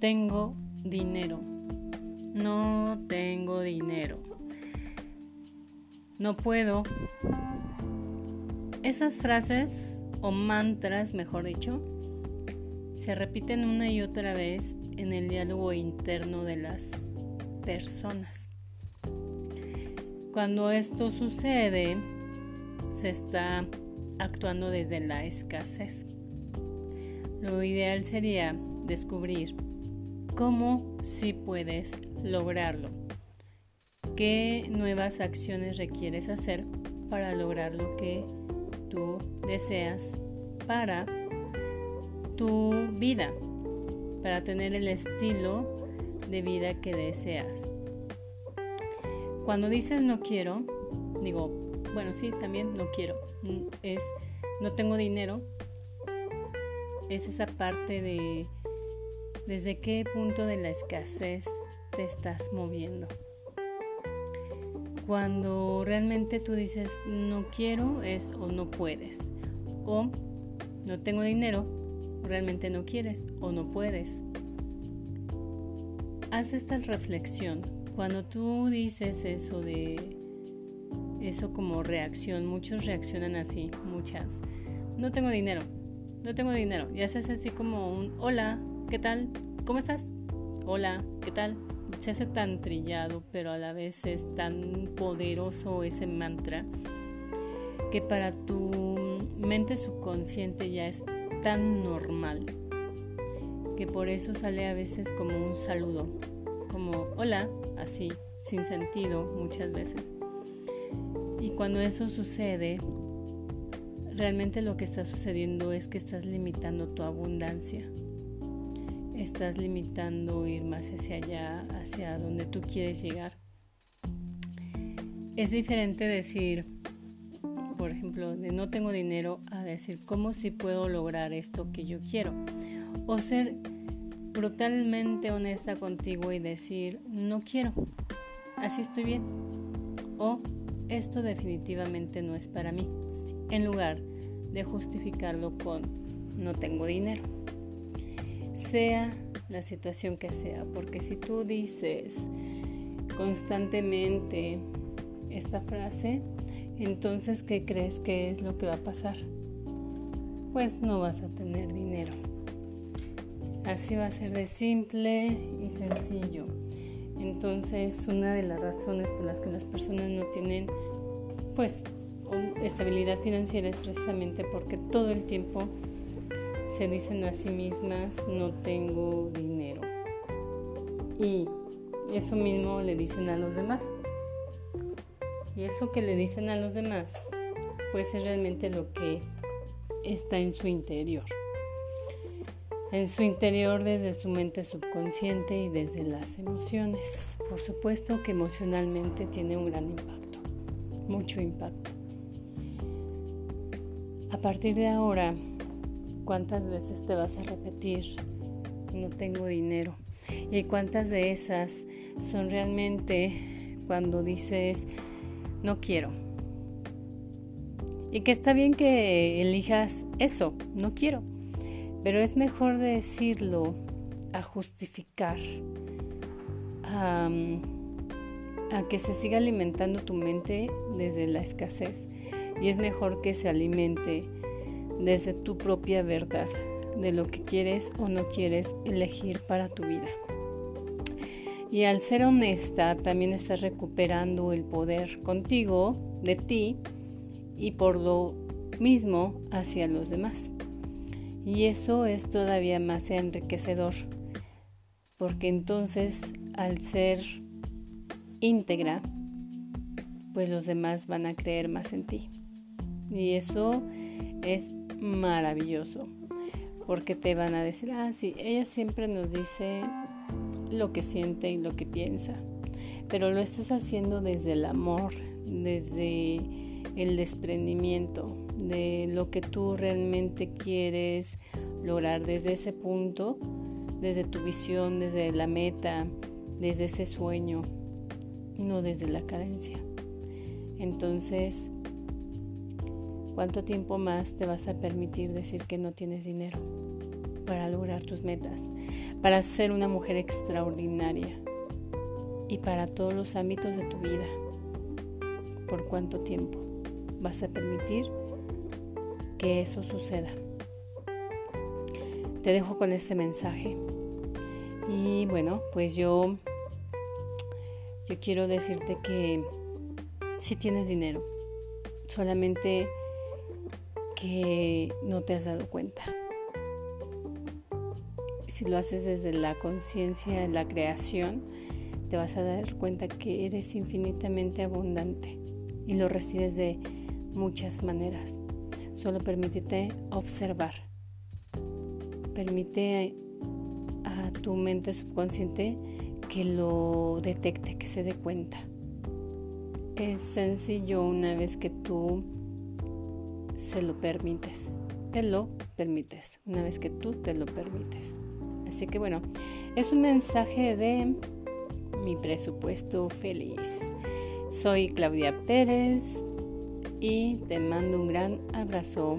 tengo dinero. No tengo dinero. No puedo. Esas frases o mantras, mejor dicho, se repiten una y otra vez en el diálogo interno de las personas. Cuando esto sucede, se está actuando desde la escasez. Lo ideal sería descubrir cómo sí puedes lograrlo. ¿Qué nuevas acciones requieres hacer para lograr lo que tú deseas para tu vida? Para tener el estilo de vida que deseas. Cuando dices no quiero, digo, bueno, sí, también no quiero. Es no tengo dinero. Es esa parte de desde qué punto de la escasez te estás moviendo. Cuando realmente tú dices no quiero es o no puedes. O no tengo dinero, realmente no quieres o no puedes. Haz esta reflexión. Cuando tú dices eso de eso como reacción, muchos reaccionan así, muchas. No tengo dinero, no tengo dinero. Y haces así como un hola, ¿qué tal? ¿Cómo estás? Hola, ¿qué tal? se hace tan trillado, pero a la vez es tan poderoso ese mantra que para tu mente subconsciente ya es tan normal que por eso sale a veces como un saludo, como hola, así, sin sentido muchas veces. Y cuando eso sucede, realmente lo que está sucediendo es que estás limitando tu abundancia estás limitando ir más hacia allá, hacia donde tú quieres llegar. Es diferente decir, por ejemplo, de no tengo dinero a decir cómo si puedo lograr esto que yo quiero. O ser brutalmente honesta contigo y decir no quiero, así estoy bien. O esto definitivamente no es para mí, en lugar de justificarlo con no tengo dinero sea la situación que sea, porque si tú dices constantemente esta frase, entonces ¿qué crees que es lo que va a pasar? Pues no vas a tener dinero. Así va a ser de simple y sencillo. Entonces, una de las razones por las que las personas no tienen pues estabilidad financiera es precisamente porque todo el tiempo se dicen a sí mismas no tengo dinero. Y eso mismo le dicen a los demás. Y eso que le dicen a los demás, pues es realmente lo que está en su interior. En su interior desde su mente subconsciente y desde las emociones. Por supuesto que emocionalmente tiene un gran impacto, mucho impacto. A partir de ahora, ¿Cuántas veces te vas a repetir? No tengo dinero. ¿Y cuántas de esas son realmente cuando dices no quiero? Y que está bien que elijas eso, no quiero. Pero es mejor decirlo a justificar, a, a que se siga alimentando tu mente desde la escasez. Y es mejor que se alimente desde tu propia verdad de lo que quieres o no quieres elegir para tu vida. Y al ser honesta, también estás recuperando el poder contigo, de ti, y por lo mismo hacia los demás. Y eso es todavía más enriquecedor, porque entonces al ser íntegra, pues los demás van a creer más en ti. Y eso es maravilloso, porque te van a decir, ah, sí, ella siempre nos dice lo que siente y lo que piensa, pero lo estás haciendo desde el amor, desde el desprendimiento, de lo que tú realmente quieres lograr desde ese punto, desde tu visión, desde la meta, desde ese sueño, no desde la carencia. Entonces, ¿Cuánto tiempo más te vas a permitir decir que no tienes dinero para lograr tus metas? para ser una mujer extraordinaria y para todos los ámbitos de tu vida. ¿Por cuánto tiempo vas a permitir que eso suceda? Te dejo con este mensaje. Y bueno, pues yo yo quiero decirte que si tienes dinero, solamente que no te has dado cuenta. Si lo haces desde la conciencia, la creación, te vas a dar cuenta que eres infinitamente abundante y lo recibes de muchas maneras. Solo permítete observar. Permite a tu mente subconsciente que lo detecte, que se dé cuenta. Es sencillo una vez que tú se lo permites. Te lo permites. Una vez que tú te lo permites. Así que bueno, es un mensaje de mi presupuesto feliz. Soy Claudia Pérez y te mando un gran abrazo.